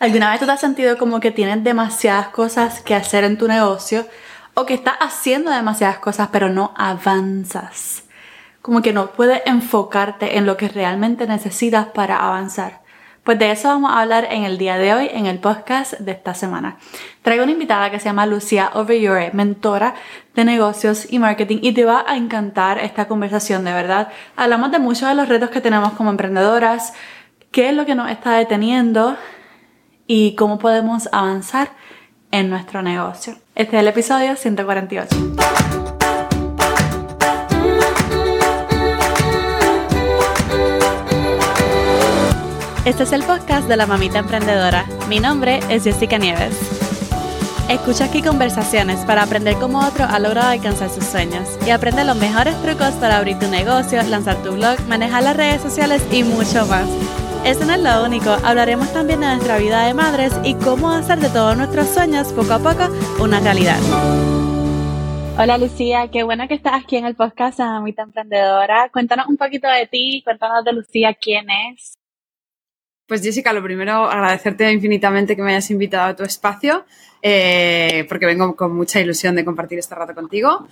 ¿Alguna vez tú te has sentido como que tienes demasiadas cosas que hacer en tu negocio o que estás haciendo demasiadas cosas pero no avanzas? Como que no puedes enfocarte en lo que realmente necesitas para avanzar. Pues de eso vamos a hablar en el día de hoy en el podcast de esta semana. Traigo una invitada que se llama Lucia Overyore, mentora de negocios y marketing y te va a encantar esta conversación, de verdad. Hablamos de muchos de los retos que tenemos como emprendedoras, qué es lo que nos está deteniendo y cómo podemos avanzar en nuestro negocio. Este es el episodio 148. Este es el podcast de la mamita emprendedora. Mi nombre es Jessica Nieves. Escucha aquí conversaciones para aprender cómo otro ha logrado alcanzar sus sueños y aprende los mejores trucos para abrir tu negocio, lanzar tu blog, manejar las redes sociales y mucho más. Eso no es lo único, hablaremos también de nuestra vida de madres y cómo hacer de todos nuestros sueños poco a poco una realidad. Hola Lucía, qué bueno que estás aquí en el podcast de Mamita Emprendedora. Cuéntanos un poquito de ti, cuéntanos de Lucía quién es. Pues Jessica, lo primero, agradecerte infinitamente que me hayas invitado a tu espacio, eh, porque vengo con mucha ilusión de compartir este rato contigo.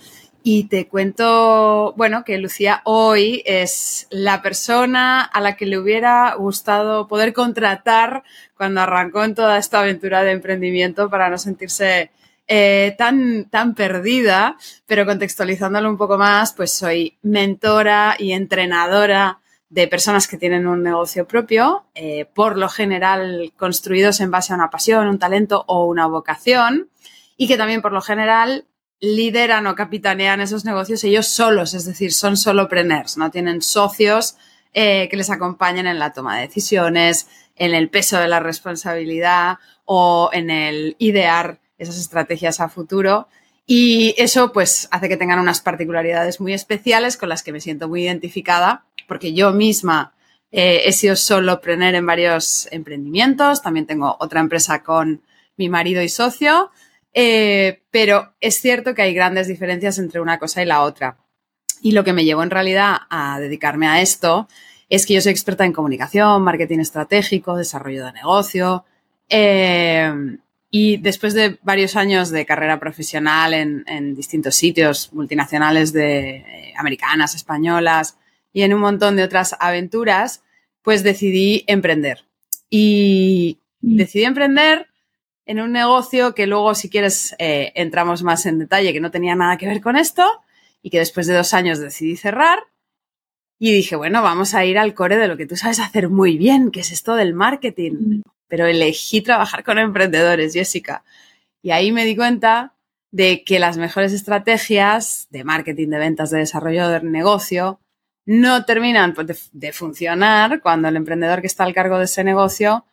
Y te cuento, bueno, que Lucía hoy es la persona a la que le hubiera gustado poder contratar cuando arrancó en toda esta aventura de emprendimiento para no sentirse eh, tan, tan perdida, pero contextualizándolo un poco más, pues soy mentora y entrenadora de personas que tienen un negocio propio, eh, por lo general construidos en base a una pasión, un talento o una vocación, y que también por lo general lideran o capitanean esos negocios ellos solos, es decir, son solopreneurs, no tienen socios eh, que les acompañen en la toma de decisiones, en el peso de la responsabilidad o en el idear esas estrategias a futuro. Y eso pues hace que tengan unas particularidades muy especiales con las que me siento muy identificada, porque yo misma eh, he sido solopreneur en varios emprendimientos, también tengo otra empresa con mi marido y socio, eh, pero es cierto que hay grandes diferencias entre una cosa y la otra. Y lo que me llevó en realidad a dedicarme a esto es que yo soy experta en comunicación, marketing estratégico, desarrollo de negocio. Eh, y después de varios años de carrera profesional en, distintos sitios multinacionales de eh, americanas, españolas y en un montón de otras aventuras, pues decidí emprender. Y mm. decidí emprender en un negocio que luego, si quieres, eh, entramos más en detalle, que no tenía nada que ver con esto y que después de dos años decidí cerrar. Y dije, bueno, vamos a ir al core de lo que tú sabes hacer muy bien, que es esto del marketing. Pero elegí trabajar con emprendedores, Jessica. Y ahí me di cuenta de que las mejores estrategias de marketing, de ventas, de desarrollo del negocio, no terminan de funcionar cuando el emprendedor que está al cargo de ese negocio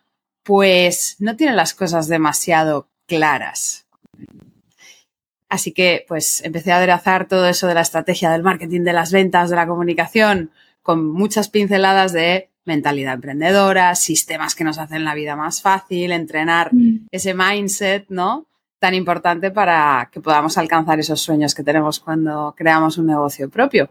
pues no tiene las cosas demasiado claras. Así que pues empecé a aderezar todo eso de la estrategia del marketing, de las ventas, de la comunicación, con muchas pinceladas de mentalidad emprendedora, sistemas que nos hacen la vida más fácil, entrenar mm. ese mindset, ¿no? Tan importante para que podamos alcanzar esos sueños que tenemos cuando creamos un negocio propio.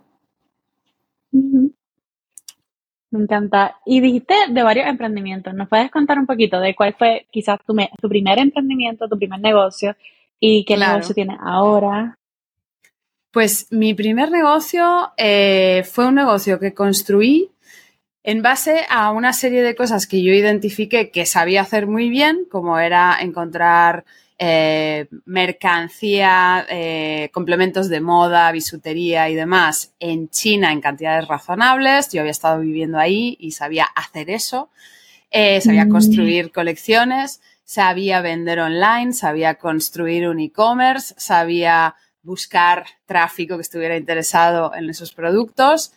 Me encanta. Y dijiste de varios emprendimientos. ¿Nos puedes contar un poquito de cuál fue quizás tu, tu primer emprendimiento, tu primer negocio y qué negocio tienes ahora? Pues mi primer negocio eh, fue un negocio que construí en base a una serie de cosas que yo identifiqué que sabía hacer muy bien, como era encontrar eh, mercancía, eh, complementos de moda, bisutería y demás en China en cantidades razonables. Yo había estado viviendo ahí y sabía hacer eso. Eh, sabía mm. construir colecciones, sabía vender online, sabía construir un e-commerce, sabía buscar tráfico que estuviera interesado en esos productos.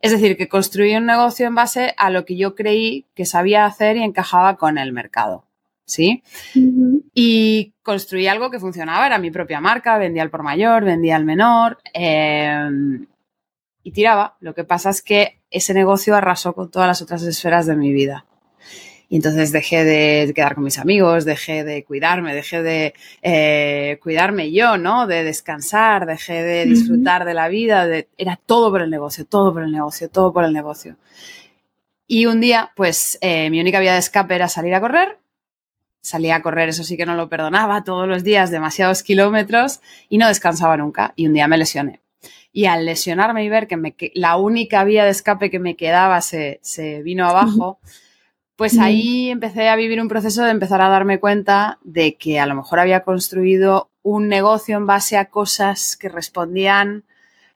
Es decir, que construí un negocio en base a lo que yo creí que sabía hacer y encajaba con el mercado. ¿Sí? Y construí algo que funcionaba, era mi propia marca, vendía al por mayor, vendía al menor em, y tiraba. Lo que pasa es que ese negocio arrasó con todas las otras esferas de mi vida. Y entonces dejé de quedar con mis amigos, dejé de cuidarme, dejé de eh, cuidarme yo, ¿no? De descansar, dejé de disfrutar de la vida, era todo por el negocio, todo por el negocio, todo por el negocio. Y un día, pues eh, mi única vía de escape era salir a correr salía a correr, eso sí que no lo perdonaba, todos los días demasiados kilómetros y no descansaba nunca. Y un día me lesioné. Y al lesionarme y ver que me, la única vía de escape que me quedaba se, se vino abajo, pues ahí empecé a vivir un proceso de empezar a darme cuenta de que a lo mejor había construido un negocio en base a cosas que respondían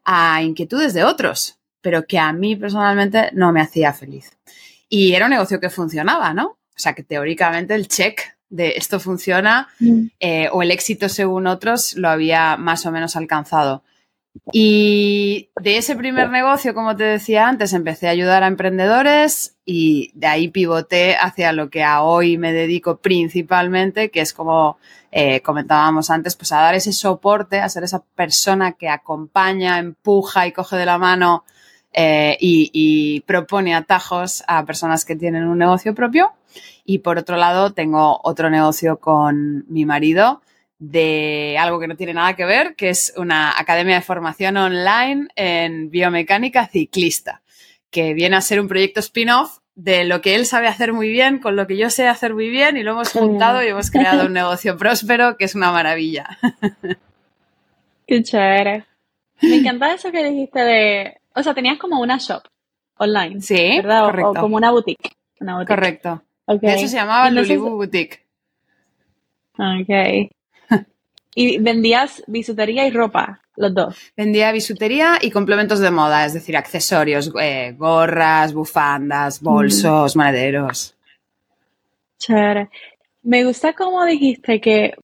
a inquietudes de otros, pero que a mí personalmente no me hacía feliz. Y era un negocio que funcionaba, ¿no? O sea, que teóricamente el check de esto funciona mm. eh, o el éxito según otros lo había más o menos alcanzado. Y de ese primer negocio, como te decía antes, empecé a ayudar a emprendedores y de ahí pivoté hacia lo que a hoy me dedico principalmente, que es como eh, comentábamos antes, pues a dar ese soporte, a ser esa persona que acompaña, empuja y coge de la mano eh, y, propone atajos a personas que tienen un negocio propio. Y por otro lado, tengo otro negocio con mi marido de algo que no tiene nada que ver, que es una academia de formación online en biomecánica ciclista, que viene a ser un proyecto spin-off de lo que él sabe hacer muy bien con lo que yo sé hacer muy bien y lo hemos juntado y hemos creado un negocio próspero que es una maravilla. Qué chévere. Me encanta eso que dijiste de, o sea, tenías como una shop online. Sí, ¿verdad? O, como una boutique. Correcto. Eso se llamaba Lulibu Boutique. Ok. ¿Y vendías bisutería y ropa, los dos? Vendía bisutería y complementos de moda, es decir, accesorios, eh, gorras, bufandas, bolsos, monederos. Chévere. Me gusta como dijiste que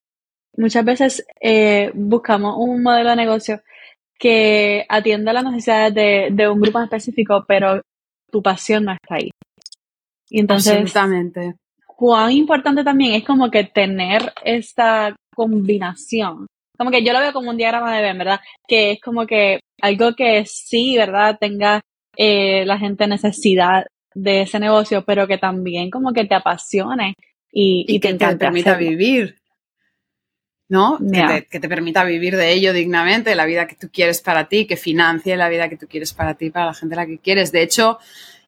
muchas veces eh, buscamos un modelo de negocio que atienda las necesidades de, de, un grupo específico, pero tu pasión no está ahí. Y entonces, Absolutamente. cuán importante también es como que tener esta combinación. Como que yo lo veo como un diagrama de Ben, ¿verdad? Que es como que algo que sí, ¿verdad? Tenga eh, la gente necesidad de ese negocio, pero que también como que te apasione y, que te, permita vivir. ¿No? Que, te, permita vivir de ello dignamente, la vida que tú quieres para ti, que financie la vida que tú quieres para ti, para la gente a la que quieres. De hecho,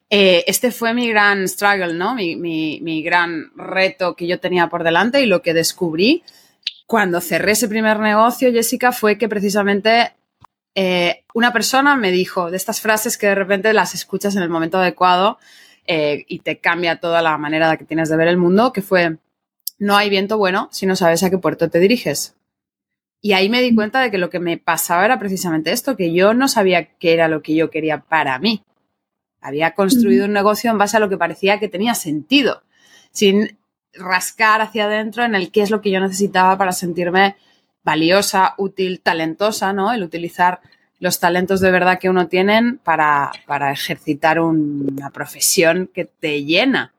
eh, este fue mi gran struggle, ¿no? Mi, mi, mi, gran reto que yo tenía por delante y lo que descubrí cuando cerré ese primer negocio, Jessica, fue que precisamente eh, una persona me dijo de estas frases que de repente las escuchas en el momento adecuado eh, y te cambia toda la manera que tienes de ver el mundo, que fue, no hay viento bueno si no sabes a qué puerto te diriges. Y ahí me di cuenta de que lo que me pasaba era precisamente esto, que yo no sabía qué era lo que yo quería para mí. Había construido un negocio en base a lo que parecía que tenía sentido, sin rascar hacia adentro en el qué es lo que yo necesitaba para sentirme valiosa, útil, talentosa, ¿no? El utilizar los talentos de verdad que uno tiene para, para ejercitar una profesión que te llena.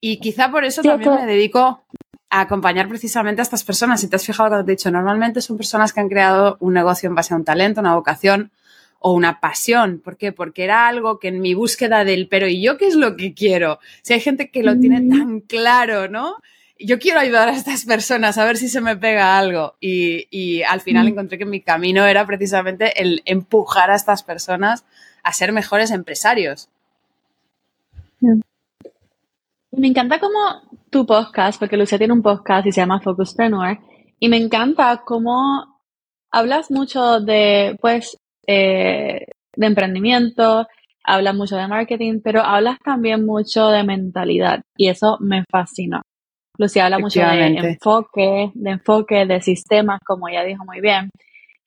Y quizá por eso también me dedico a acompañar precisamente a estas personas. Si te has fijado cuando te he dicho, normalmente son personas que han creado un negocio en base a un talento, una vocación, o una pasión. ¿Por qué? Porque era algo que en mi búsqueda del pero ¿y yo qué es lo que quiero? Si hay gente que lo tiene tan claro, ¿no? Yo quiero ayudar a estas personas a ver si se me pega algo. Y, al final encontré que mi camino era precisamente el empujar a estas personas a ser mejores empresarios. Me encanta como tu podcast, porque Lucia tiene un podcast y se llama Focuspreneur, y me encanta cómo hablas mucho de, pues, eh, de emprendimiento, hablas mucho de marketing, pero hablas también mucho de mentalidad y eso me fascinó. Lucía habla mucho de enfoque, de enfoque, de sistemas, como ella dijo muy bien.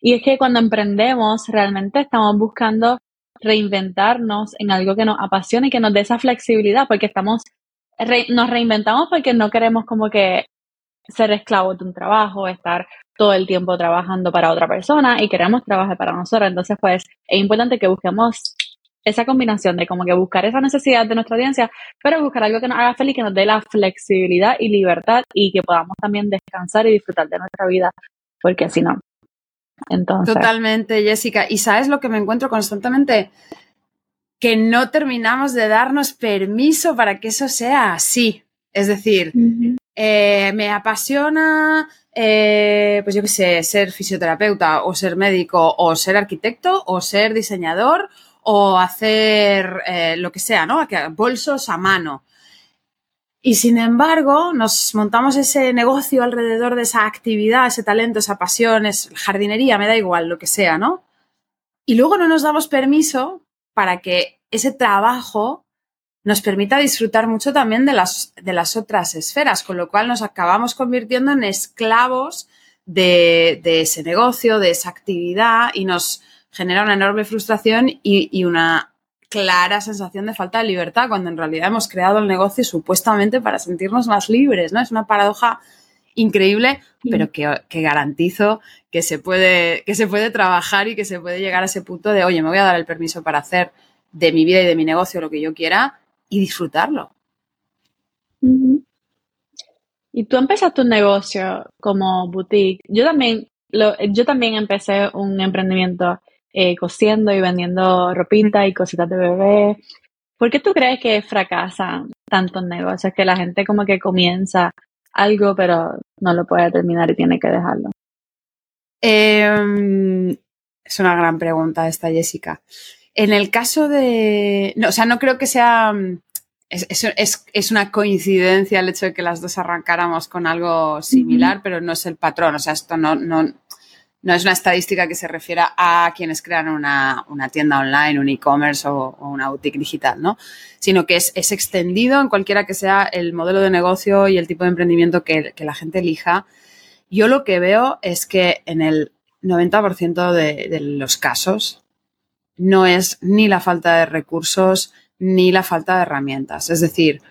Y es que cuando emprendemos, realmente estamos buscando reinventarnos en algo que nos apasione y que nos dé esa flexibilidad, porque estamos, nos reinventamos porque no queremos como que ser esclavos de un trabajo, estar todo el tiempo trabajando para otra persona y queremos trabajar para nosotros. Entonces, pues es importante que busquemos esa combinación de como que buscar esa necesidad de nuestra audiencia, pero buscar algo que nos haga feliz, que nos dé la flexibilidad y libertad y que podamos también descansar y disfrutar de nuestra vida, porque si no. Entonces. Totalmente, Jessica. Y sabes lo que me encuentro constantemente? Que no terminamos de darnos permiso para que eso sea así. Es decir, eh, me apasiona eh, pues yo qué sé, ser fisioterapeuta o ser médico o ser arquitecto o ser diseñador o hacer eh, lo que sea, ¿no? Bolsos a mano. Y sin embargo, nos montamos ese negocio alrededor de esa actividad, ese talento, esa pasión, es jardinería, me da igual, lo que sea, ¿no? Y luego no nos damos permiso para que ese trabajo nos permita disfrutar mucho también de las, de las otras esferas, con lo cual nos acabamos convirtiendo en esclavos de, ese negocio, de esa actividad y nos genera una enorme frustración y, una clara sensación de falta de libertad, cuando en realidad hemos creado el negocio supuestamente para sentirnos más libres, ¿no? Es una paradoja increíble, pero que, que, garantizo que se, puede, que se puede trabajar y que se puede llegar a ese punto de, oye, me voy a dar el permiso para hacer de mi vida y de mi negocio lo que yo quiera y disfrutarlo. Y tú empezaste un negocio como boutique. Yo también, yo también empecé un emprendimiento eh, cosiendo y vendiendo ropita y cositas de bebé. ¿Por qué tú crees que fracasan tantos negocios? Que la gente como que comienza algo pero no lo puede terminar y tiene que dejarlo. Em, es una gran pregunta esta, Jessica. En el caso de. No, o sea, no creo que sea. Mm, es, una coincidencia el hecho de que las dos arrancáramos con algo similar, pero no es el patrón. O sea, esto no, no, no es una estadística que se refiera a quienes crean una, tienda online, un e-commerce o, una boutique digital, ¿no? Sino que es, extendido en cualquiera que sea el modelo de negocio y el tipo de emprendimiento que, la gente elija. Yo lo que veo es que en el 90% de, de los casos, no es ni la falta de recursos ni la falta de herramientas. Es decir,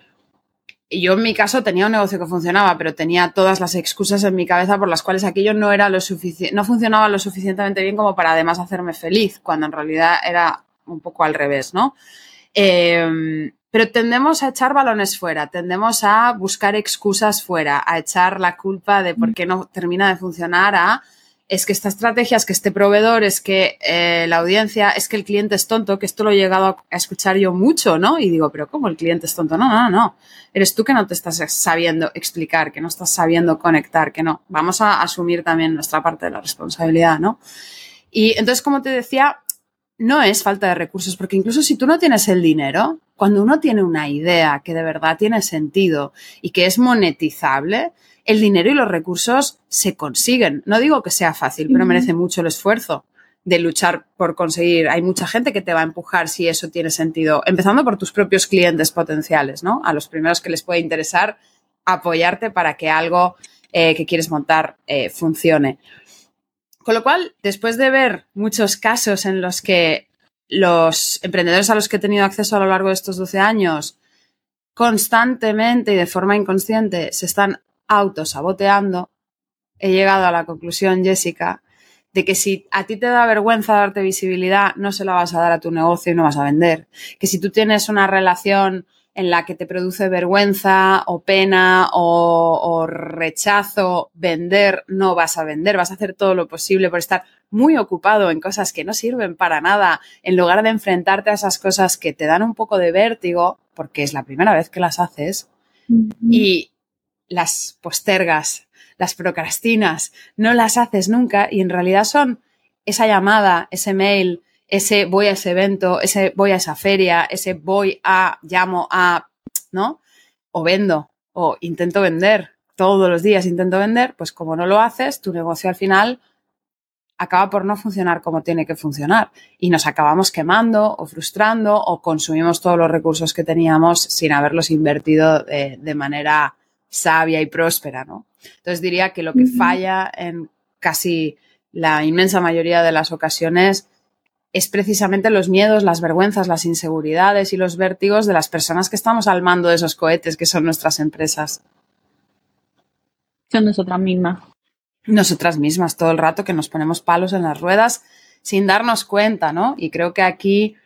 yo en mi caso tenía un negocio que funcionaba, pero tenía todas las excusas en mi cabeza por las cuales aquello no era lo suficiente, no funcionaba lo suficientemente bien como para además hacerme feliz, cuando en realidad era un poco al revés, ¿no? Em, pero tendemos a echar balones fuera, tendemos a buscar excusas fuera, a echar la culpa de por qué no termina de funcionar a es que esta estrategia, es que este proveedor, es que eh, la audiencia, es que el cliente es tonto, que esto lo he llegado a escuchar yo mucho, ¿no? Y digo, pero ¿cómo el cliente es tonto? No, no, no. Eres tú que no te estás sabiendo explicar, que no estás sabiendo conectar, que no. Vamos a asumir también nuestra parte de la responsabilidad, ¿no? Y entonces, como te decía, no es falta de recursos, porque incluso si tú no tienes el dinero, cuando uno tiene una idea que de verdad tiene sentido y que es monetizable, el dinero y los recursos se consiguen. No digo que sea fácil, pero merece mucho el esfuerzo de luchar por conseguir. Hay mucha gente que te va a empujar si eso tiene sentido, empezando por tus propios clientes potenciales, ¿no? A los primeros que les puede interesar apoyarte para que algo eh, que quieres montar eh, funcione. Con lo cual, después de ver muchos casos en los que los emprendedores a los que he tenido acceso a lo largo de estos 12 años constantemente y de forma inconsciente se están autosaboteando, he llegado a la conclusión, Jessica, de que si a ti te da vergüenza darte visibilidad, no se la vas a dar a tu negocio y no vas a vender. Que si tú tienes una relación en la que te produce vergüenza o pena o, rechazo vender, no vas a vender, vas a hacer todo lo posible por estar muy ocupado en cosas que no sirven para nada, en lugar de enfrentarte a esas cosas que te dan un poco de vértigo, porque es la primera vez que las haces, y, las postergas, las procrastinas, no las haces nunca y en realidad son esa llamada, ese mail, ese voy a ese evento, ese voy a esa feria, ese voy a, llamo a, ¿no? O vendo, o intento vender, todos los días intento vender, pues como no lo haces, tu negocio al final acaba por no funcionar como tiene que funcionar y nos acabamos quemando o frustrando o consumimos todos los recursos que teníamos sin haberlos invertido de, de manera sabia y próspera, ¿no? Entonces diría que lo que falla en casi la inmensa mayoría de las ocasiones es precisamente los miedos, las vergüenzas, las inseguridades y los vértigos de las personas que estamos al mando de esos cohetes que son nuestras empresas. Son nosotras mismas. Nosotras mismas, todo el rato que nos ponemos palos en las ruedas sin darnos cuenta, ¿no? Y creo que aquí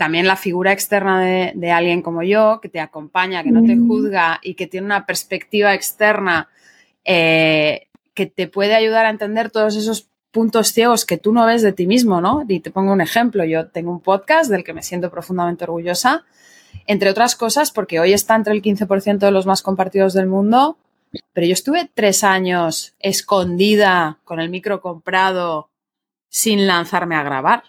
también la figura externa de, alguien como yo, que te acompaña, que no te mm. juzga y que tiene una perspectiva externa eh, que te puede ayudar a entender todos esos puntos ciegos que tú no ves de ti mismo, ¿no? Y te pongo un ejemplo, yo tengo un podcast del que me siento profundamente orgullosa, entre otras cosas porque hoy está entre el 15% de los más compartidos del mundo, pero yo estuve tres años escondida con el micro comprado sin lanzarme a grabar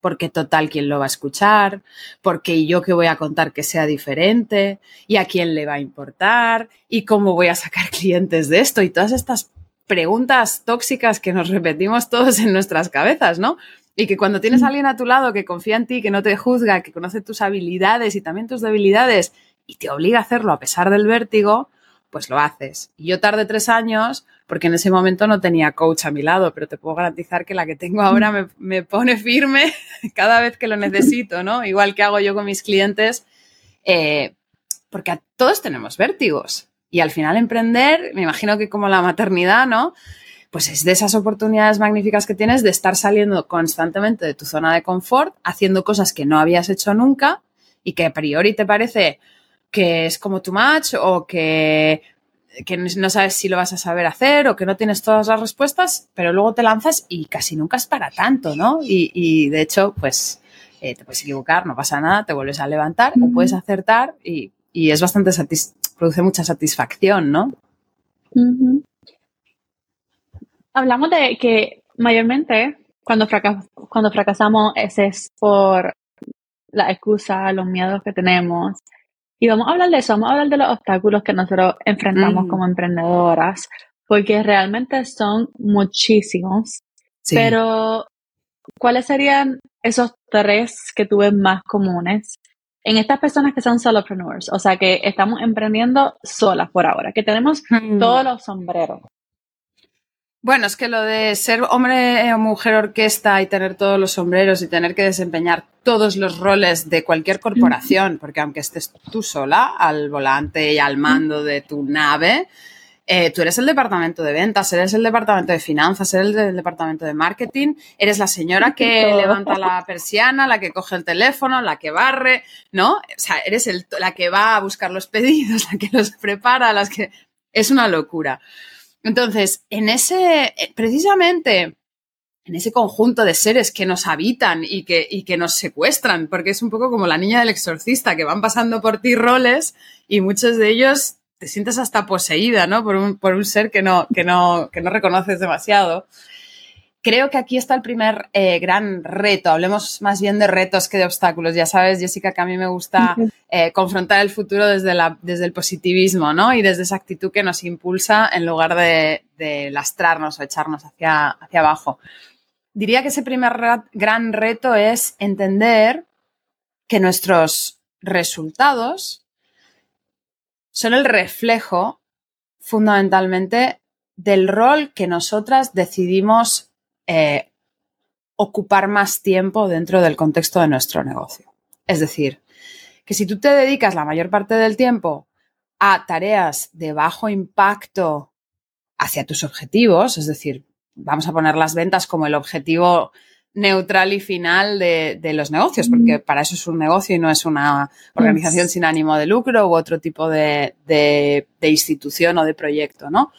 porque total, ¿quién lo va a escuchar? Porque yo qué voy a contar que sea diferente? ¿Y a quién le va a importar? ¿Y cómo voy a sacar clientes de esto? Y todas estas preguntas tóxicas que nos repetimos todos en nuestras cabezas, ¿no? Y que cuando tienes a alguien a tu lado que confía en ti, que no te juzga, que conoce tus habilidades y también tus debilidades y te obliga a hacerlo a pesar del vértigo, pues lo haces. Y yo tardé tres años porque en ese momento no tenía coach a mi lado, pero te puedo garantizar que la que tengo ahora me, pone firme cada vez que lo necesito, ¿no? Igual que hago yo con mis clientes, eh, porque a todos tenemos vértigos. Y al final emprender, me imagino que como la maternidad, ¿no? Pues es de esas oportunidades magníficas que tienes de estar saliendo constantemente de tu zona de confort, haciendo cosas que no habías hecho nunca y que a priori te parece que es como too much o que que no sabes si lo vas a saber hacer o que no tienes todas las respuestas, pero luego te lanzas y casi nunca es para tanto, ¿no? Y, de hecho, pues eh, te puedes equivocar, no pasa nada, te vuelves a levantar o puedes acertar y, es bastante produce mucha satisfacción, ¿no? Hablamos de que mayormente cuando, cuando fracasamos es por la excusa, los miedos que tenemos y vamos a hablar de eso, vamos a hablar de los obstáculos que nosotros enfrentamos como emprendedoras, porque realmente son muchísimos. Pero, ¿cuáles serían esos tres que tú ves más comunes en estas personas que son solopreneurs? O sea, que estamos emprendiendo solas por ahora, que tenemos todos los sombreros. Bueno, es que lo de ser hombre o mujer orquesta y tener todos los sombreros y tener que desempeñar todos los roles de cualquier corporación, porque aunque estés tú sola al volante y al mando de tu nave, eh, tú eres el departamento de ventas, eres el departamento de finanzas, eres el departamento de marketing, eres la señora que levanta la persiana, la que coge el teléfono, la que barre, ¿no? O sea, eres el, la que va a buscar los pedidos, la que los prepara, las que... Es una locura. Entonces, en ese, eh, precisamente, en ese conjunto de seres que nos habitan y que, y que nos secuestran, porque es un poco como la niña del exorcista, que van pasando por ti roles y muchos de ellos te sientes hasta poseída, ¿no? Por un, por un ser que no, que, no, que no reconoces demasiado creo que aquí está el primer eh, gran reto. Hablemos más bien de retos que de obstáculos. Ya sabes, Jessica, que a mí me gusta eh, confrontar el futuro desde, la, desde el positivismo, ¿no? Y desde esa actitud que nos impulsa en lugar de, lastrarnos o echarnos hacia, hacia abajo. Diría que ese primer gran reto es entender que nuestros resultados son el reflejo fundamentalmente del rol que nosotras decidimos eh, ocupar más tiempo dentro del contexto de nuestro negocio. Es decir, que si tú te dedicas la mayor parte del tiempo a tareas de bajo impacto hacia tus objetivos, es decir, vamos a poner las ventas como el objetivo neutral y final de, los negocios, porque para eso es un negocio y no es una organización sin ánimo de lucro u otro tipo de, de institución o de proyecto, ¿no?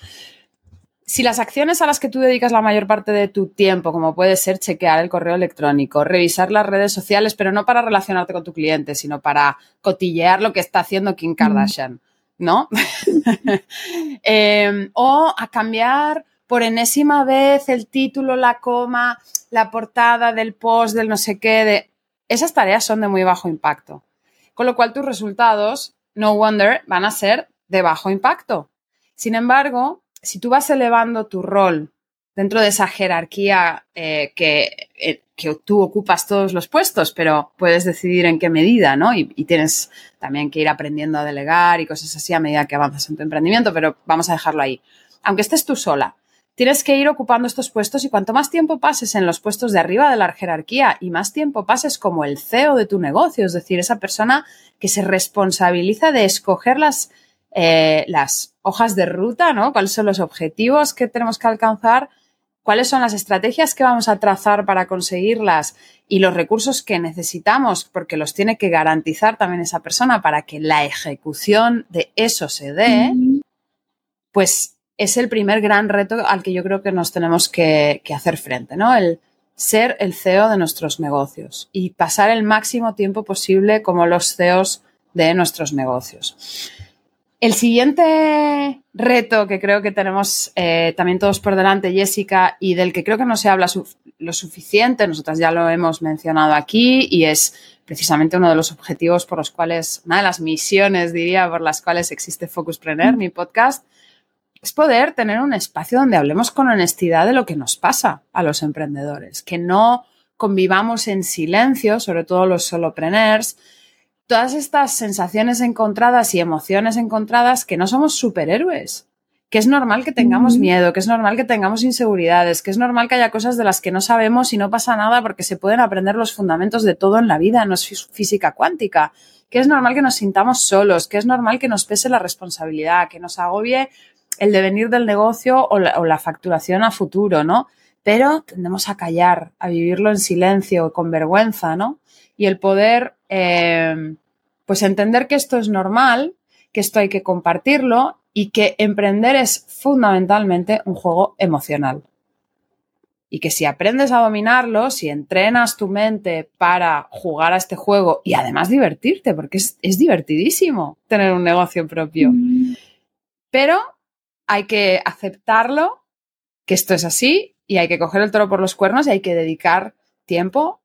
Si las acciones a las que tú dedicas la mayor parte de tu tiempo, como puede ser chequear el correo electrónico, revisar las redes sociales, pero no para relacionarte con tu cliente, sino para cotillear lo que está haciendo Kim Kardashian, ¿no? Em, o a cambiar por enésima vez el título, la coma, la portada del post, del no sé qué, de... esas tareas son de muy bajo impacto. Con lo cual tus resultados, no wonder, van a ser de bajo impacto. Sin embargo, si tú vas elevando tu rol dentro de esa jerarquía eh, que, eh, que, tú ocupas todos los puestos, pero puedes decidir en qué medida, ¿no? Y, tienes también que ir aprendiendo a delegar y cosas así a medida que avanzas en tu emprendimiento, pero vamos a dejarlo ahí. Aunque estés tú sola, tienes que ir ocupando estos puestos y cuanto más tiempo pases en los puestos de arriba de la jerarquía y más tiempo pases como el CEO de tu negocio, es decir, esa persona que se responsabiliza de escoger las eh, las hojas de ruta, ¿no? ¿Cuáles son los objetivos que tenemos que alcanzar? ¿Cuáles son las estrategias que vamos a trazar para conseguirlas? Y los recursos que necesitamos, porque los tiene que garantizar también esa persona para que la ejecución de eso se dé, pues es el primer gran reto al que yo creo que nos tenemos que, que hacer frente, ¿no? El ser el CEO de nuestros negocios y pasar el máximo tiempo posible como los CEOs de nuestros negocios. El siguiente reto que creo que tenemos eh, también todos por delante, Jessica, y del que creo que no se habla lo suficiente, nosotras ya lo hemos mencionado aquí, y es precisamente uno de los objetivos por los cuales, una de las misiones, diría, por las cuales existe Focuspreneur, mi podcast, es poder tener un espacio donde hablemos con honestidad de lo que nos pasa a los emprendedores, que no convivamos en silencio, sobre todo los solopreneurs, todas estas sensaciones encontradas y emociones encontradas que no somos superhéroes, que es normal que tengamos miedo, que es normal que tengamos inseguridades, que es normal que haya cosas de las que no sabemos y no pasa nada porque se pueden aprender los fundamentos de todo en la vida, no es física cuántica, que es normal que nos sintamos solos, que es normal que nos pese la responsabilidad, que nos agobie el devenir del negocio o la, o la facturación a futuro, ¿no? Pero tendemos a callar, a vivirlo en silencio, con vergüenza, ¿no? Y el poder eh, pues entender que esto es normal, que esto hay que compartirlo y que emprender es fundamentalmente un juego emocional. Y que si aprendes a dominarlo, si entrenas tu mente para jugar a este juego y además divertirte, porque es, es divertidísimo tener un negocio propio. Pero hay que aceptarlo, que esto es así, y hay que coger el toro por los cuernos y hay que dedicar tiempo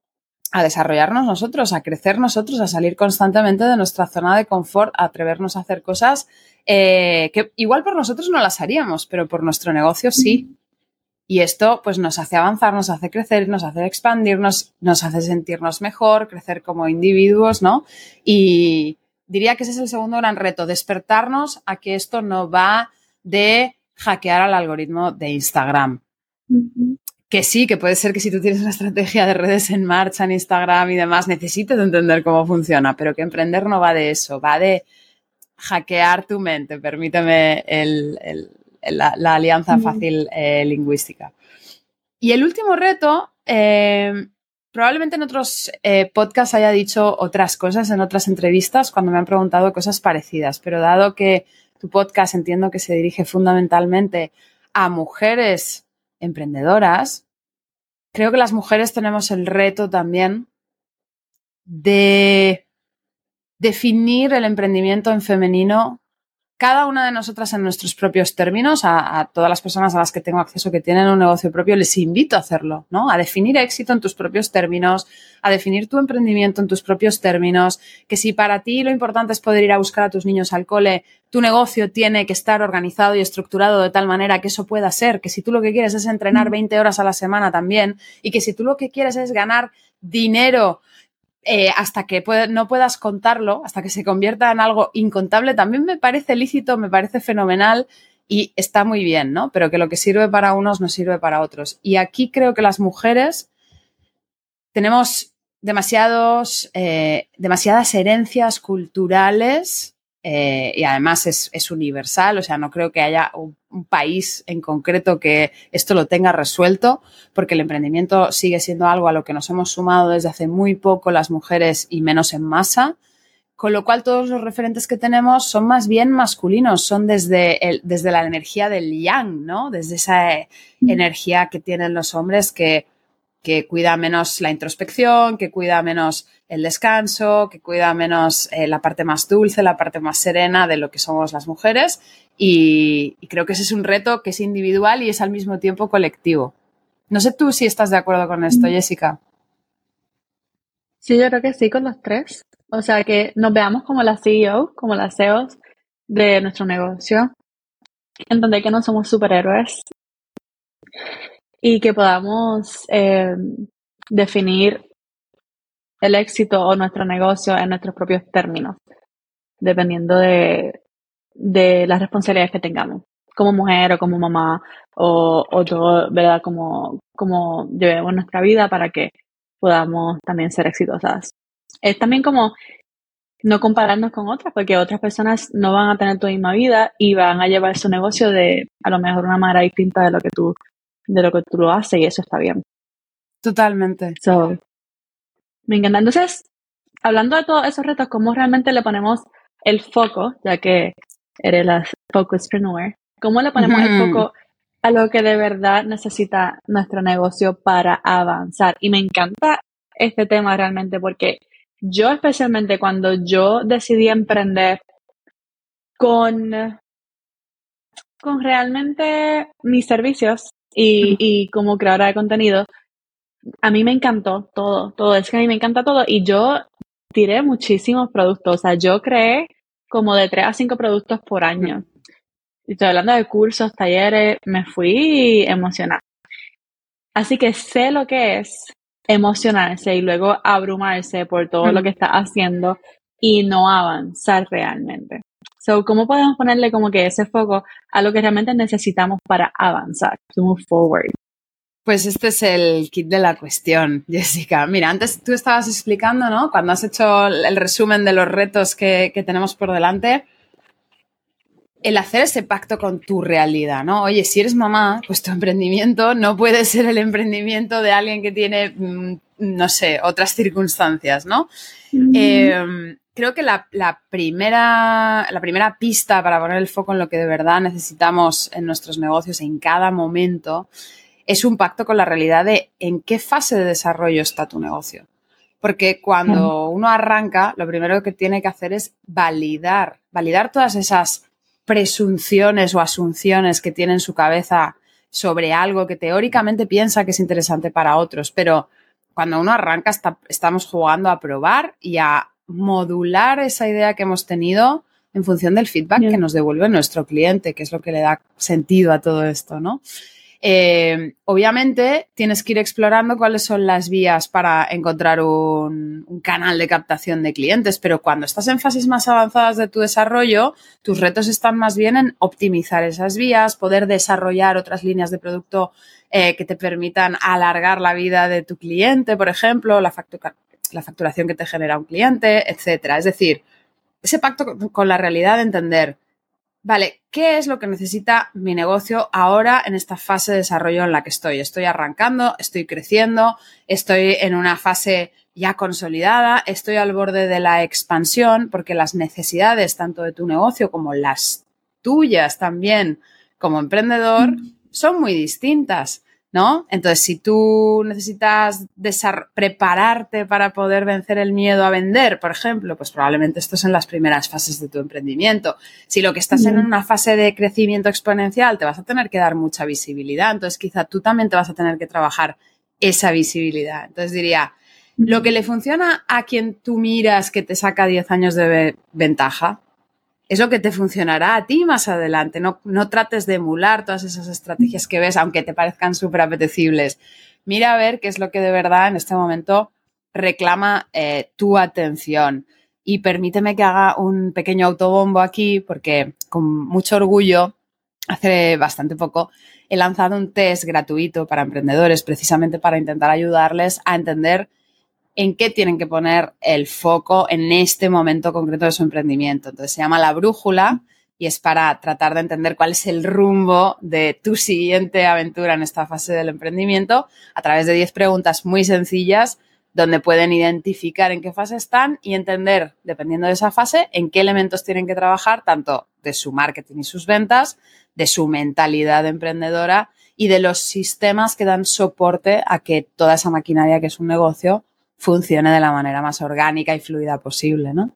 a desarrollarnos nosotros, a crecer nosotros, a salir constantemente de nuestra zona de confort, a atrevernos a hacer cosas eh, que igual por nosotros no las haríamos, pero por nuestro negocio sí. Y esto pues nos hace avanzar, nos hace crecer, nos hace expandirnos, nos hace sentirnos mejor, crecer como individuos, ¿no? Y diría que ese es el segundo gran reto, despertarnos a que esto no va de hackear al algoritmo de Instagram que sí, que puede ser que si tú tienes una estrategia de redes en marcha en Instagram y demás, necesites entender cómo funciona, pero que emprender no va de eso, va de hackear tu mente, permíteme la, alianza fácil eh, lingüística. Y el último reto, eh, probablemente en otros eh, podcasts haya dicho otras cosas, en otras entrevistas, cuando me han preguntado cosas parecidas, pero dado que tu podcast entiendo que se dirige fundamentalmente a mujeres emprendedoras, creo que las mujeres tenemos el reto también de definir el emprendimiento en femenino cada una de nosotras en nuestros propios términos, a, todas las personas a las que tengo acceso que tienen un negocio propio, les invito a hacerlo, ¿no? A definir éxito en tus propios términos, a definir tu emprendimiento en tus propios términos, que si para ti lo importante es poder ir a buscar a tus niños al cole, tu negocio tiene que estar organizado y estructurado de tal manera que eso pueda ser, que si tú lo que quieres es entrenar 20 horas a la semana también, y que si tú lo que quieres es ganar dinero eh, hasta que no puedas contarlo, hasta que se convierta en algo incontable, también me parece lícito, me parece fenomenal y está muy bien, ¿no? Pero que lo que sirve para unos no sirve para otros. Y aquí creo que las mujeres tenemos demasiados, eh, demasiadas herencias culturales eh, y además es, universal, o sea, no creo que haya un, país en concreto que esto lo tenga resuelto, porque el emprendimiento sigue siendo algo a lo que nos hemos sumado desde hace muy poco las mujeres y menos en masa, con lo cual todos los referentes que tenemos son más bien masculinos, son desde, el, desde la energía del yang, ¿no? Desde esa eh, mm. energía que tienen los hombres que que cuida menos la introspección, que cuida menos el descanso, que cuida menos eh, la parte más dulce, la parte más serena de lo que somos las mujeres. Y, creo que ese es un reto que es individual y es al mismo tiempo colectivo. No sé tú si estás de acuerdo con esto, Jessica. Sí, yo creo que sí, con los tres. O sea, que nos veamos como la CEO, como las CEOs de nuestro negocio. Entender que no somos superhéroes y que podamos eh, definir el éxito o nuestro negocio en nuestros propios términos, dependiendo de, de las responsabilidades que tengamos, como mujer o como mamá o, o todo, ¿verdad? Como, como llevemos nuestra vida para que podamos también ser exitosas. Es también como no compararnos con otras, porque otras personas no van a tener tu misma vida y van a llevar su negocio de a lo mejor una manera distinta de lo que tú de lo que tú lo haces y eso está bien. Totalmente. So, me encanta. Entonces, hablando de todos esos retos, ¿cómo realmente le ponemos el foco, ya que eres la focuspreneur, cómo le ponemos el foco a lo que de verdad necesita nuestro negocio para avanzar? Y me encanta este tema realmente porque yo especialmente cuando yo decidí emprender con, con realmente mis servicios y, y como creadora de contenido, a mí me encantó todo, todo, es que a mí me encanta todo y yo tiré muchísimos productos, o sea, yo creé como de 3 a 5 productos por año. Y estoy hablando de cursos, talleres, me fui emocionada. Así que sé lo que es emocionarse y luego abrumarse por todo lo que está haciendo y no avanzar realmente. So, ¿cómo podemos ponerle como que ese foco a lo que realmente necesitamos para avanzar, to move forward? Pues este es el kit de la cuestión, Jessica. Mira, antes tú estabas explicando, ¿no? Cuando has hecho el resumen de los retos que, tenemos por delante, el hacer ese pacto con tu realidad, ¿no? Oye, si eres mamá, pues tu emprendimiento no puede ser el emprendimiento de alguien que tiene, mm, no sé, otras circunstancias, ¿no? Em, creo que la, primera, la primera pista para poner el foco en lo que de verdad necesitamos en nuestros negocios en cada momento es un pacto con la realidad de en qué fase de desarrollo está tu negocio. Porque cuando uno arranca, lo primero que tiene que hacer es validar, validar todas esas presunciones o asunciones que tiene en su cabeza sobre algo que teóricamente piensa que es interesante para otros. Pero cuando uno arranca, estamos jugando a probar y a modular esa idea que hemos tenido en función del feedback que nos devuelve nuestro cliente, que es lo que le da sentido a todo esto, ¿no? Eh, obviamente tienes que ir explorando cuáles son las vías para encontrar un, canal de captación de clientes, pero cuando estás en fases más avanzadas de tu desarrollo, tus retos están más bien en optimizar esas vías, poder desarrollar otras líneas de producto eh, que te permitan alargar la vida de tu cliente, por ejemplo, la, la facturación que te genera un cliente, etcétera. Es decir, ese pacto con la realidad de entender vale, ¿qué es lo que necesita mi negocio ahora en esta fase de desarrollo en la que estoy? Estoy arrancando, estoy creciendo, estoy en una fase ya consolidada, estoy al borde de la expansión, porque las necesidades tanto de tu negocio como las tuyas también como emprendedor son muy distintas. ¿No? Entonces, si tú necesitas prepararte para poder vencer el miedo a vender, por ejemplo, pues probablemente esto es en las primeras fases de tu emprendimiento. Si lo que estás en una fase de crecimiento exponencial, te vas a tener que dar mucha visibilidad. Entonces, quizá tú también te vas a tener que trabajar esa visibilidad. Entonces, diría, lo que le funciona a quien tú miras que te saca 10 años de ventaja, es lo que te funcionará a ti más adelante. No, no trates de emular todas esas estrategias que ves, aunque te parezcan súper apetecibles. Mira a ver qué es lo que de verdad en este momento reclama eh, tu atención. Y permíteme que haga un pequeño autobombo aquí, porque con mucho orgullo, hace bastante poco, he lanzado un test gratuito para emprendedores, precisamente para intentar ayudarles a entender en qué tienen que poner el foco en este momento concreto de su emprendimiento. Entonces se llama la brújula y es para tratar de entender cuál es el rumbo de tu siguiente aventura en esta fase del emprendimiento a través de 10 preguntas muy sencillas donde pueden identificar en qué fase están y entender, dependiendo de esa fase, en qué elementos tienen que trabajar, tanto de su marketing y sus ventas, de su mentalidad emprendedora y de los sistemas que dan soporte a que toda esa maquinaria que es un negocio funcione de la manera más orgánica y fluida posible, ¿no?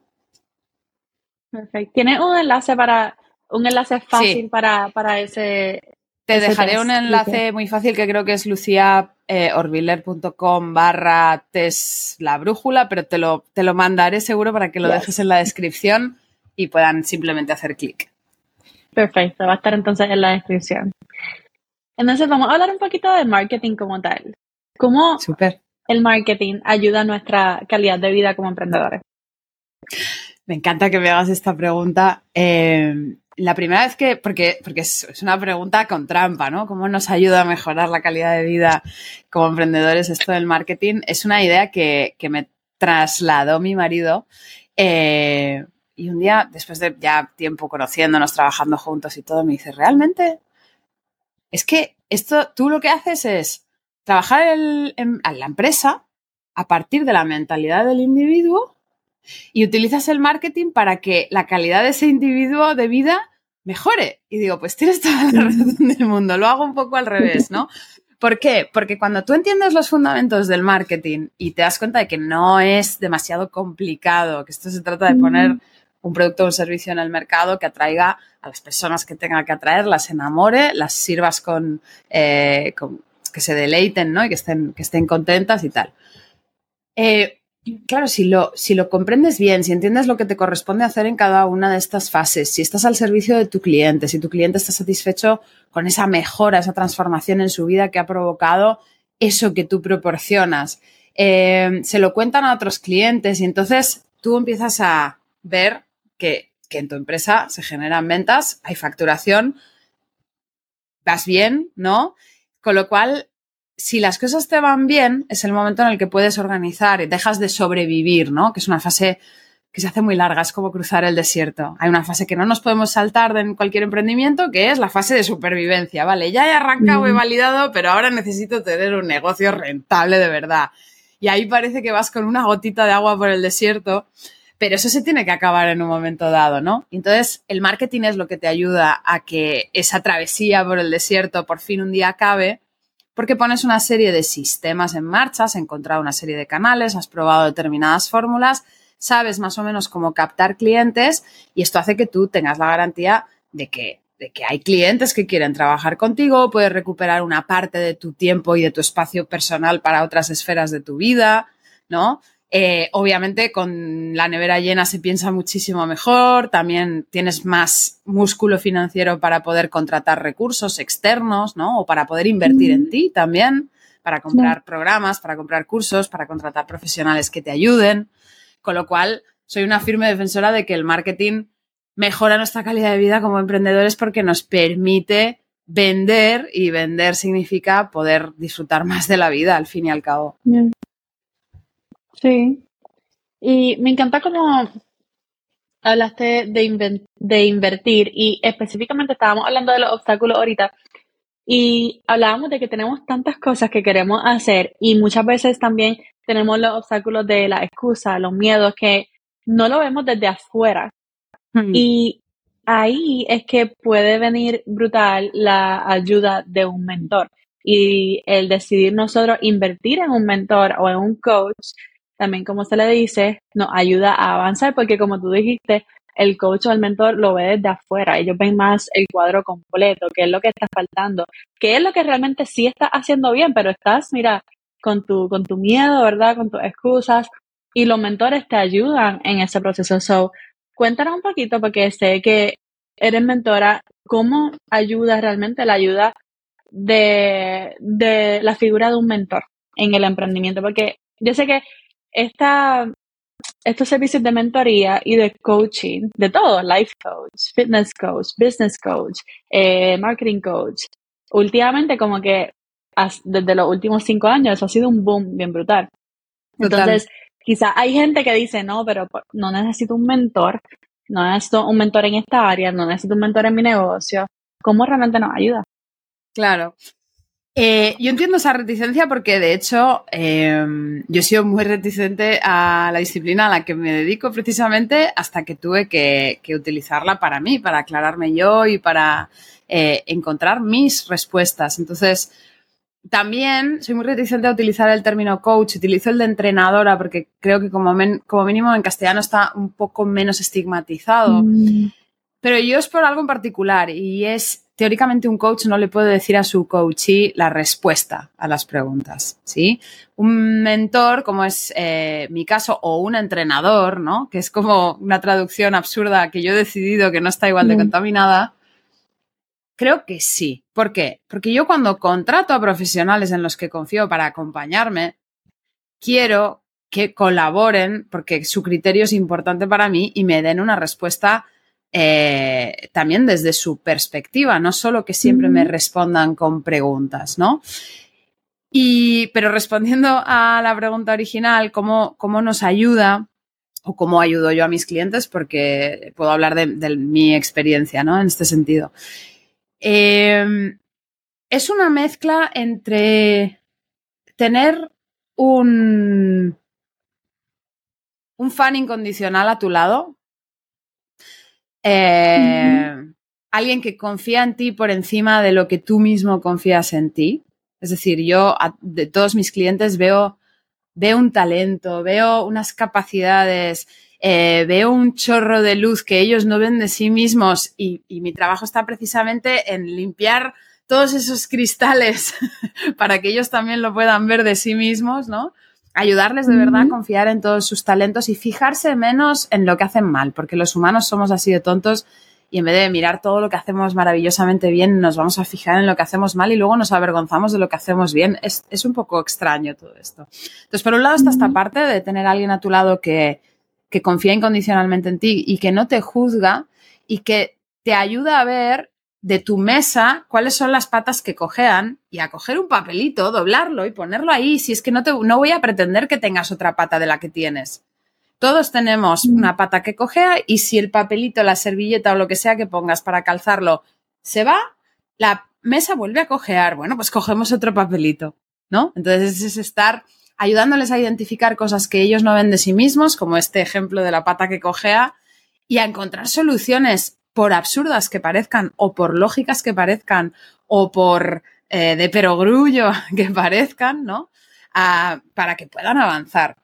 Perfecto. ¿Tienes un enlace para un enlace fácil para, para ese? Te dejaré un enlace muy fácil que creo que es luciaorviller.com barra test la brújula, pero te lo, te lo mandaré seguro para que lo dejes en la descripción y puedan simplemente hacer clic. Perfecto, va a estar entonces en la descripción. Entonces vamos a hablar un poquito de marketing como tal. ¿Cómo, Super el marketing ayuda a nuestra calidad de vida como emprendedores? Me encanta que me hagas esta pregunta. Eh, la primera vez que, porque, porque es, una pregunta con trampa, ¿no? ¿Cómo nos ayuda a mejorar la calidad de vida como emprendedores esto del marketing? Es una idea que, me trasladó mi marido. Eh, y un día, después de ya tiempo conociéndonos, trabajando juntos y todo, me dice, ¿realmente? Es que esto, tú lo que haces es trabajar en, la empresa a partir de la mentalidad del individuo y utilizas el marketing para que la calidad de ese individuo de vida mejore. Y digo, pues tienes toda la razón del mundo, lo hago un poco al revés, ¿no? ¿Por qué? Porque cuando tú entiendes los fundamentos del marketing y te das cuenta de que no es demasiado complicado, que esto se trata de poner un producto o un servicio en el mercado que atraiga a las personas que tenga que atraer, las enamore, las sirvas con, eh, que se deleiten, ¿no? Y que estén, que estén contentas y tal. Eh, claro, si lo, si lo comprendes bien, si entiendes lo que te corresponde hacer en cada una de estas fases, si estás al servicio de tu cliente, si tu cliente está satisfecho con esa mejora, esa transformación en su vida que ha provocado eso que tú proporcionas, eh, se lo cuentan a otros clientes y entonces tú empiezas a ver que, que en tu empresa se generan ventas, hay facturación, vas bien, ¿no? Con lo cual, si las cosas te van bien, es el momento en el que puedes organizar y dejas de sobrevivir, ¿no? Que es una fase que se hace muy larga, es como cruzar el desierto. Hay una fase que no nos podemos saltar en cualquier emprendimiento, que es la fase de supervivencia, ¿vale? Ya he arrancado, he validado, pero ahora necesito tener un negocio rentable de verdad. Y ahí parece que vas con una gotita de agua por el desierto, pero eso se tiene que acabar en un momento dado, ¿no? Entonces, el marketing es lo que te ayuda a que esa travesía por el desierto por fin un día acabe, porque pones una serie de sistemas en marcha, has encontrado una serie de canales, has probado determinadas fórmulas, sabes más o menos cómo captar clientes y esto hace que tú tengas la garantía de que, de que hay clientes que quieren trabajar contigo, puedes recuperar una parte de tu tiempo y de tu espacio personal para otras esferas de tu vida, ¿no? Eh, obviamente con la nevera llena se piensa muchísimo mejor, también tienes más músculo financiero para poder contratar recursos externos, ¿no? O para poder invertir en ti también, para comprar programas, para comprar cursos, para contratar profesionales que te ayuden. Con lo cual, soy una firme defensora de que el marketing mejora nuestra calidad de vida como emprendedores porque nos permite vender y vender significa poder disfrutar más de la vida al fin y al cabo. Sí. Y me encanta cómo hablaste de, de invertir y específicamente estábamos hablando de los obstáculos ahorita y hablábamos de que tenemos tantas cosas que queremos hacer y muchas veces también tenemos los obstáculos de la excusa, los miedos que no lo vemos desde afuera. Hmm. Y ahí es que puede venir brutal la ayuda de un mentor y el decidir nosotros invertir en un mentor o en un coach también como se le dice, nos ayuda a avanzar porque como tú dijiste, el coach o el mentor lo ve desde afuera, ellos ven más el cuadro completo, qué es lo que está faltando, qué es lo que realmente sí estás haciendo bien, pero estás, mira, con tu, con tu miedo, ¿verdad? Con tus excusas y los mentores te ayudan en ese proceso. So, cuéntanos un poquito porque sé que eres mentora, ¿cómo ayuda realmente la ayuda de, de la figura de un mentor en el emprendimiento? Porque yo sé que esta, estos servicios de mentoría y de coaching, de todo, life coach, fitness coach, business coach, eh, marketing coach, últimamente como que desde los últimos cinco años eso ha sido un boom bien brutal. Entonces, quizá hay gente que dice, no, pero no necesito un mentor, no necesito un mentor en esta área, no necesito un mentor en mi negocio. ¿Cómo realmente nos ayuda? Claro. Eh, yo entiendo esa reticencia porque, de hecho, em, yo he sido muy reticente a la disciplina a la que me dedico precisamente hasta que tuve que, utilizarla para mí, para aclararme yo y para eh, encontrar mis respuestas. Entonces, también soy muy reticente a utilizar el término coach, utilizo el de entrenadora porque creo que como, como mínimo en castellano está un poco menos estigmatizado. Mm. Pero yo es por algo en particular y es teóricamente un coach no le puede decir a su coachee la respuesta a las preguntas, ¿sí? Un mentor, como es eh, mi caso, o un entrenador, ¿no? Que es como una traducción absurda que yo he decidido que no está igual de contaminada. Creo que sí. ¿Por qué? Porque yo cuando contrato a profesionales en los que confío para acompañarme, quiero que colaboren porque su criterio es importante para mí y me den una respuesta eh, también desde su perspectiva, no solo que siempre me respondan con preguntas, ¿no? Y, pero respondiendo a la pregunta original, ¿cómo, cómo nos ayuda o cómo ayudo yo a mis clientes? Porque puedo hablar de, mi experiencia, ¿no? En este sentido. Em, es una mezcla entre tener un, un fan incondicional a tu lado, eh, alguien que confía en ti por encima de lo que tú mismo confías en ti. Es decir, yo de todos mis clientes veo, veo un talento, veo unas capacidades eh, veo un chorro de luz que ellos no ven de sí mismos y, y mi trabajo está precisamente en limpiar todos esos cristales para que ellos también lo puedan ver de sí mismos, ¿no? Ayudarles de verdad a confiar en todos sus talentos y fijarse menos en lo que hacen mal, porque los humanos somos así de tontos y en vez de mirar todo lo que hacemos maravillosamente bien, nos vamos a fijar en lo que hacemos mal y luego nos avergonzamos de lo que hacemos bien. Es, es un poco extraño todo esto. Entonces, por un lado está esta parte de tener a alguien a tu lado que, que confía incondicionalmente en ti y que no te juzga y que te ayuda a ver de tu mesa cuáles son las patas que cojean y a coger un papelito, doblarlo y ponerlo ahí. Si es que no, te, no voy a pretender que tengas otra pata de la que tienes. Todos tenemos mm. una pata que cojea y si el papelito, la servilleta o lo que sea que pongas para calzarlo se va, la mesa vuelve a cojear. Bueno, pues cogemos otro papelito, ¿no? Entonces es estar ayudándoles a identificar cosas que ellos no ven de sí mismos, como este ejemplo de la pata que cojea, y a encontrar soluciones por absurdas que parezcan o por lógicas que parezcan o por eh, de perogrullo que parezcan, ¿no? Ah, para que puedan avanzar.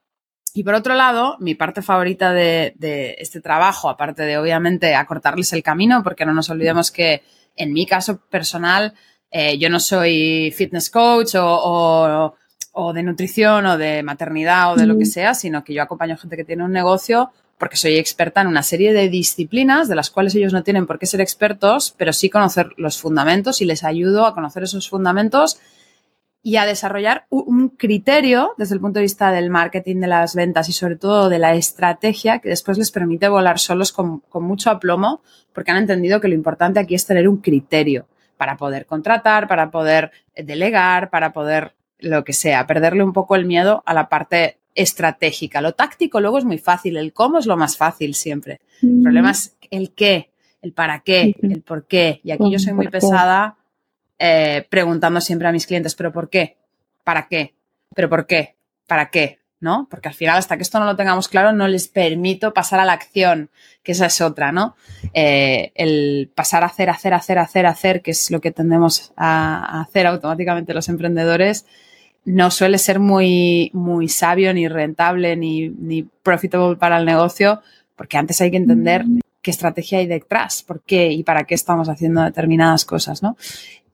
Y por otro lado, mi parte favorita de, este trabajo, aparte de obviamente acortarles el camino, porque no nos olvidemos que en mi caso personal, eh, yo no soy fitness coach o, de nutrición o de maternidad o de lo que sea, sino que yo acompaño gente que tiene un negocio porque soy experta en una serie de disciplinas de las cuales ellos no tienen por qué ser expertos, pero sí conocer los fundamentos y les ayudo a conocer esos fundamentos y a desarrollar un criterio desde el punto de vista del marketing, de las ventas y sobre todo de la estrategia que después les permite volar solos con, mucho aplomo porque han entendido que lo importante aquí es tener un criterio para poder contratar, para poder delegar, para poder lo que sea, perderle un poco el miedo a la parte estratégica. Lo táctico luego es muy fácil, el cómo es lo más fácil siempre. El problema es el qué, el para qué, el por qué. Y aquí yo soy muy pesada eh, preguntando siempre a mis clientes, ¿pero por qué? ¿Para qué? ¿Pero por qué? ¿Para qué? ¿No? Porque al final, hasta que esto no lo tengamos claro, no les permito pasar a la acción, que esa es otra, ¿no? Eh, el pasar a hacer, hacer, hacer, hacer, hacer, que es lo que tendemos a, hacer automáticamente los emprendedores, no suele ser muy, muy sabio, ni rentable, ni, ni profitable para el negocio, porque antes hay que entender mm. qué estrategia hay detrás, por qué y para qué estamos haciendo determinadas cosas, ¿no?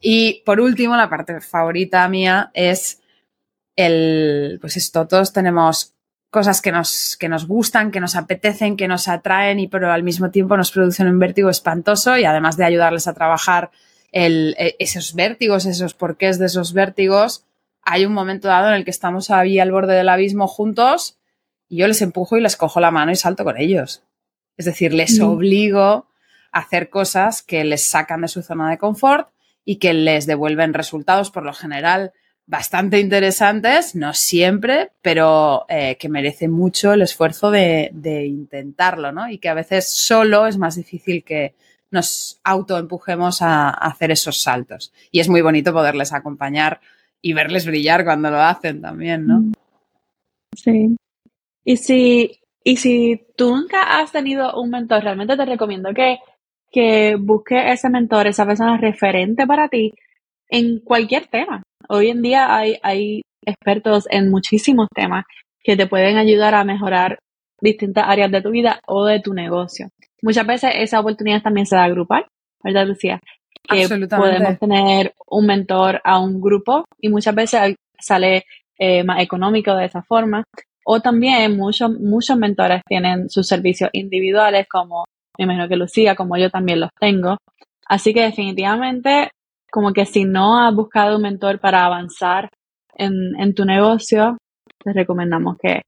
Y por último, la parte favorita mía es el, pues esto, todos tenemos cosas que nos, que nos gustan, que nos apetecen, que nos atraen y pero al mismo tiempo nos producen un vértigo espantoso y además de ayudarles a trabajar el, e, esos vértigos, esos porqués de esos vértigos, hay un momento dado en el que estamos ahí al borde del abismo juntos y yo les empujo y les cojo la mano y salto con ellos. Es decir, les mm. obligo a hacer cosas que les sacan de su zona de confort y que les devuelven resultados por lo general bastante interesantes, no siempre, pero eh, que merece mucho el esfuerzo de, intentarlo, ¿no? Y que a veces solo es más difícil que nos autoempujemos a hacer esos saltos. Y es muy bonito poderles acompañar y verles brillar cuando lo hacen también, ¿no? Sí. Y si, y si tú nunca has tenido un mentor, realmente te recomiendo que que busque ese mentor, esa persona referente para ti en cualquier tema. Hoy en día hay, hay expertos en muchísimos temas que te pueden ayudar a mejorar distintas áreas de tu vida o de tu negocio. Muchas veces esa oportunidad también se da grupal, ¿verdad, Lucía? Que podemos tener un mentor a un grupo y muchas veces sale eh, más económico de esa forma. O también muchos, muchos mentores tienen sus servicios individuales como me imagino que Lucía, como yo también los tengo. Así que definitivamente, como que si no has buscado un mentor para avanzar en, tu negocio, te recomendamos que,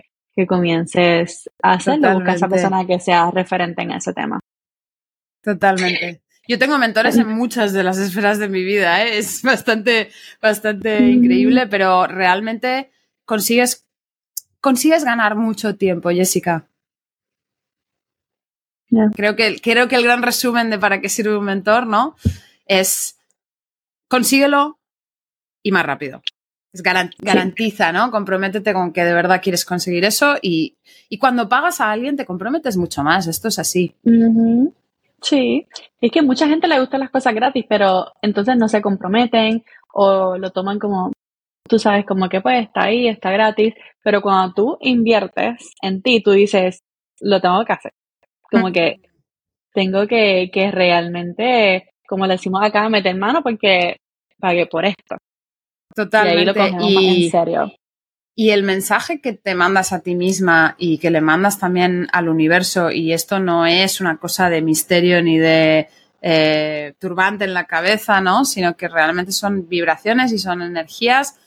comiences a hacerlo, buscar a esa persona que sea referente en ese tema. Totalmente. Yo tengo mentores en muchas de las esferas de mi vida, ¿eh? es bastante, bastante increíble, pero realmente consigues, consigues ganar mucho tiempo, Jessica. Creo, que, creo que el gran resumen de para qué sirve un mentor, ¿no? Es consíguelo y más rápido. Es garantiza, ¿no? Comprométete con que de verdad quieres conseguir eso y, cuando pagas a alguien te comprometes mucho más. Esto es así. Sí, es que mucha gente le gustan las cosas gratis, pero entonces no se comprometen o lo toman como, tú sabes, como que pues está ahí, está gratis, pero cuando tú inviertes en ti, tú dices, lo tengo que hacer. Como que tengo que, que realmente, como le decimos acá, meter mano porque pagué por esto. Totalmente. Y, en serio. Y el mensaje que te mandas a ti misma y que le mandas también al universo, y esto no es una cosa de misterio ni de eh, turbante en la cabeza, ¿no? Sino que realmente son vibraciones y son energías.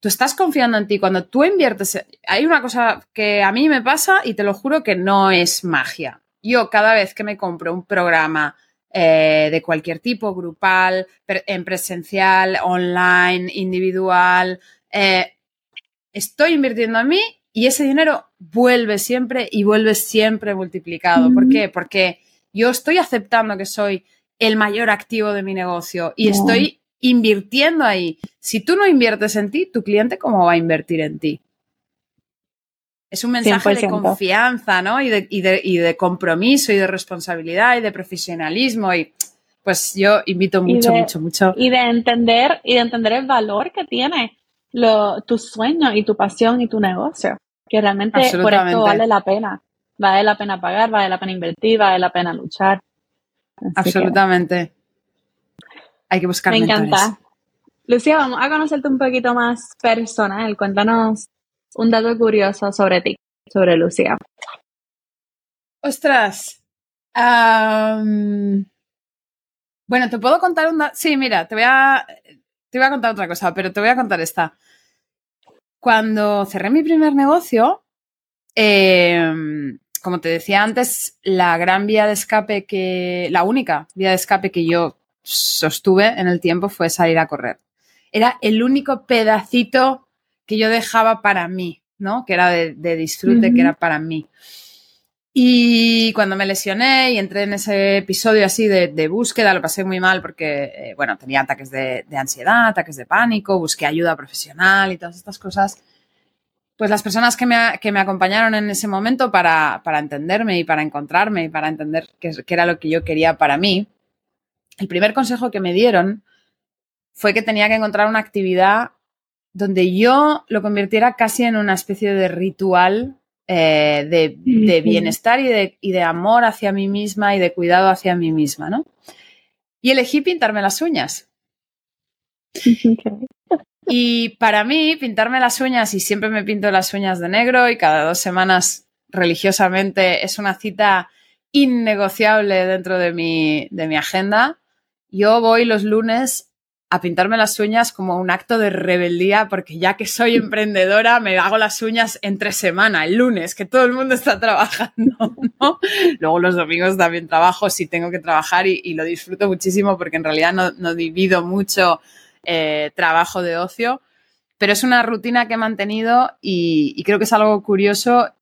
Tú estás confiando en ti. Cuando tú inviertes, hay una cosa que a mí me pasa y te lo juro que no es magia. Yo cada vez que me compro un programa eh, de cualquier tipo, grupal, en presencial, online, individual, eh, estoy invirtiendo en mí y ese dinero vuelve siempre y vuelve siempre multiplicado. ¿Por qué? Porque yo estoy aceptando que soy el mayor activo de mi negocio y estoy invirtiendo ahí. Si tú no inviertes en ti, tu cliente, ¿cómo va a invertir en ti? Es un mensaje de confianza, ¿no? Y de, y, de, y de, compromiso y de responsabilidad y de profesionalismo. Y pues yo invito mucho, mucho, mucho. Y de entender, y de entender el valor que tiene lo, tu sueño y tu pasión y tu negocio. Que realmente por esto vale la pena. Vale la pena pagar, vale la pena invertir, vale la pena luchar. Absolutamente. Hay que buscar Me encanta. Lucía, vamos a conocerte un poquito más personal. Cuéntanos un dato curioso sobre ti, sobre Lucía. Ostras. bueno, te puedo contar un dato. Sí, mira, te voy a. Te voy a contar otra cosa, pero te voy a contar esta. Cuando cerré mi primer negocio, em, como te decía antes, la gran vía de escape que. La única vía de escape que yo sostuve en el tiempo fue salir a correr. Era el único pedacito que yo dejaba para mí, ¿no? Que era de, disfrute, que era para mí. Y cuando me lesioné y entré en ese episodio así de, búsqueda, lo pasé muy mal porque, eh, bueno, tenía ataques de, ansiedad, ataques de pánico, busqué ayuda profesional y todas estas cosas. Pues las personas que me, acompañaron en ese momento para, entenderme y para encontrarme y para entender qué, qué era lo que yo quería para mí, el primer consejo que me dieron fue que tenía que encontrar una actividad donde yo lo convirtiera casi en una especie de ritual eh, de, bienestar y de, y de, amor hacia mí misma y de cuidado hacia mí misma, ¿no? Y elegí pintarme las uñas. Y para mí, pintarme las uñas, y siempre me pinto las uñas de negro y cada dos semanas religiosamente es una cita innegociable dentro de mi, de mi agenda. Yo voy los lunes a pintarme las uñas como un acto de rebeldía, porque ya que soy emprendedora, me hago las uñas entre semana, el lunes, que todo el mundo está trabajando, ¿no? Luego los domingos también trabajo, si tengo que trabajar y, lo disfruto muchísimo porque en realidad no, divido mucho eh, trabajo de ocio, pero es una rutina que he mantenido y, y creo que es algo curioso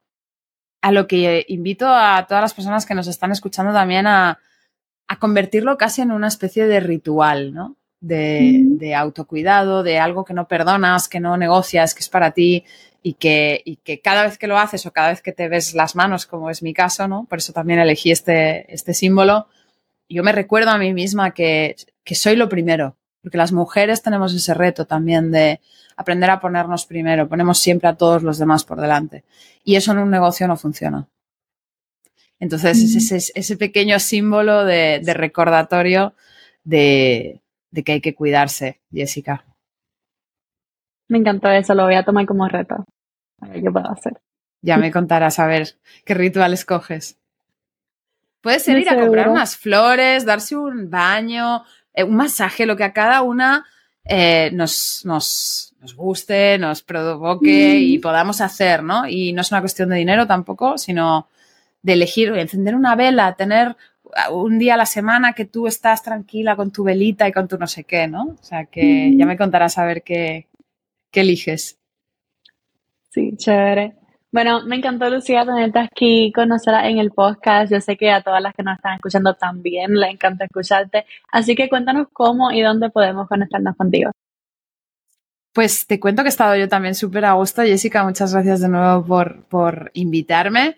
a lo que invito a todas las personas que nos están escuchando también a, a convertirlo casi en una especie de ritual, ¿no? De, autocuidado, de algo que no perdonas, que no negocias, que es para ti y que, que, cada vez que lo haces o cada vez que te ves las manos, como es mi caso, ¿no? Por eso también elegí este, este símbolo. Yo me recuerdo a mí misma que, que soy lo primero, porque las mujeres tenemos ese reto también de aprender a ponernos primero, ponemos siempre a todos los demás por delante. Y eso en un negocio no funciona. Entonces, ese, ese, pequeño símbolo de recordatorio de, de que hay que cuidarse, Jessica. Me encantó eso, lo voy a tomar como reto. A ver qué puedo hacer. Ya me contarás a ver qué ritual escoges. Puede ser ir a comprar unas flores, darse un baño, eh, un masaje, lo que a cada una eh, nos, nos, guste, nos provoque y podamos hacer, ¿no? Y no es una cuestión de dinero tampoco, sino de elegir, encender una vela, tener un día a la semana que tú estás tranquila con tu velita y con tu no sé qué, ¿no? O sea, que ya me contarás a ver qué, qué eliges. Sí, chévere. Bueno, me encantó, Lucía, tenerte aquí, conocerla en el podcast. Yo sé que a todas las que nos están escuchando también les encanta escucharte. Así que cuéntanos cómo y dónde podemos conectarnos contigo. Pues te cuento que he estado yo también súper a gusto. Jessica, muchas gracias de nuevo por, por invitarme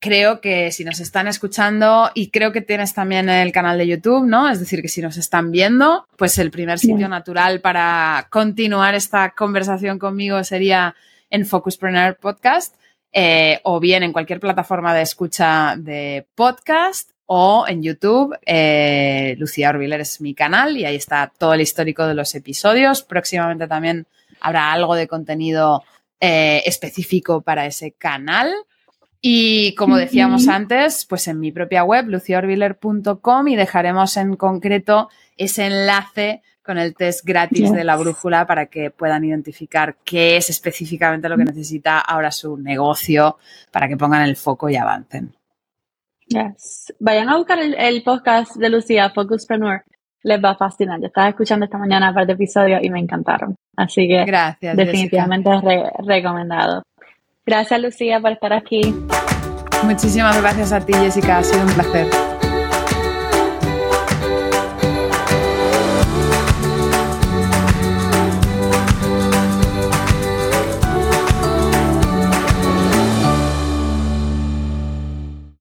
creo que si nos están escuchando y creo que tienes también el canal de YouTube, ¿no? Es decir, que si nos están viendo, pues el primer sitio natural para continuar esta conversación conmigo sería en Focuspreneur Podcast. eh, o bien en cualquier plataforma de escucha de podcast o en YouTube. Eh, Lucía Orbiler es mi canal y ahí está todo el histórico de los episodios. Próximamente también habrá algo de contenido eh, específico para ese canal. Y como decíamos antes, pues en mi propia web, luciaorbiler.com y dejaremos en concreto ese enlace con el test gratis de la brújula para que puedan identificar qué es específicamente lo que necesita ahora su negocio para que pongan el foco y avancen. Yes. Vayan a buscar el, podcast de Lucía, Focuspreneur. Les va a fascinar. Yo estaba escuchando esta mañana un par de episodios y me encantaron. Así que Gracias, definitivamente es recomendado. Gracias Lucía por estar aquí. Muchísimas gracias a ti Jessica, ha sido un placer.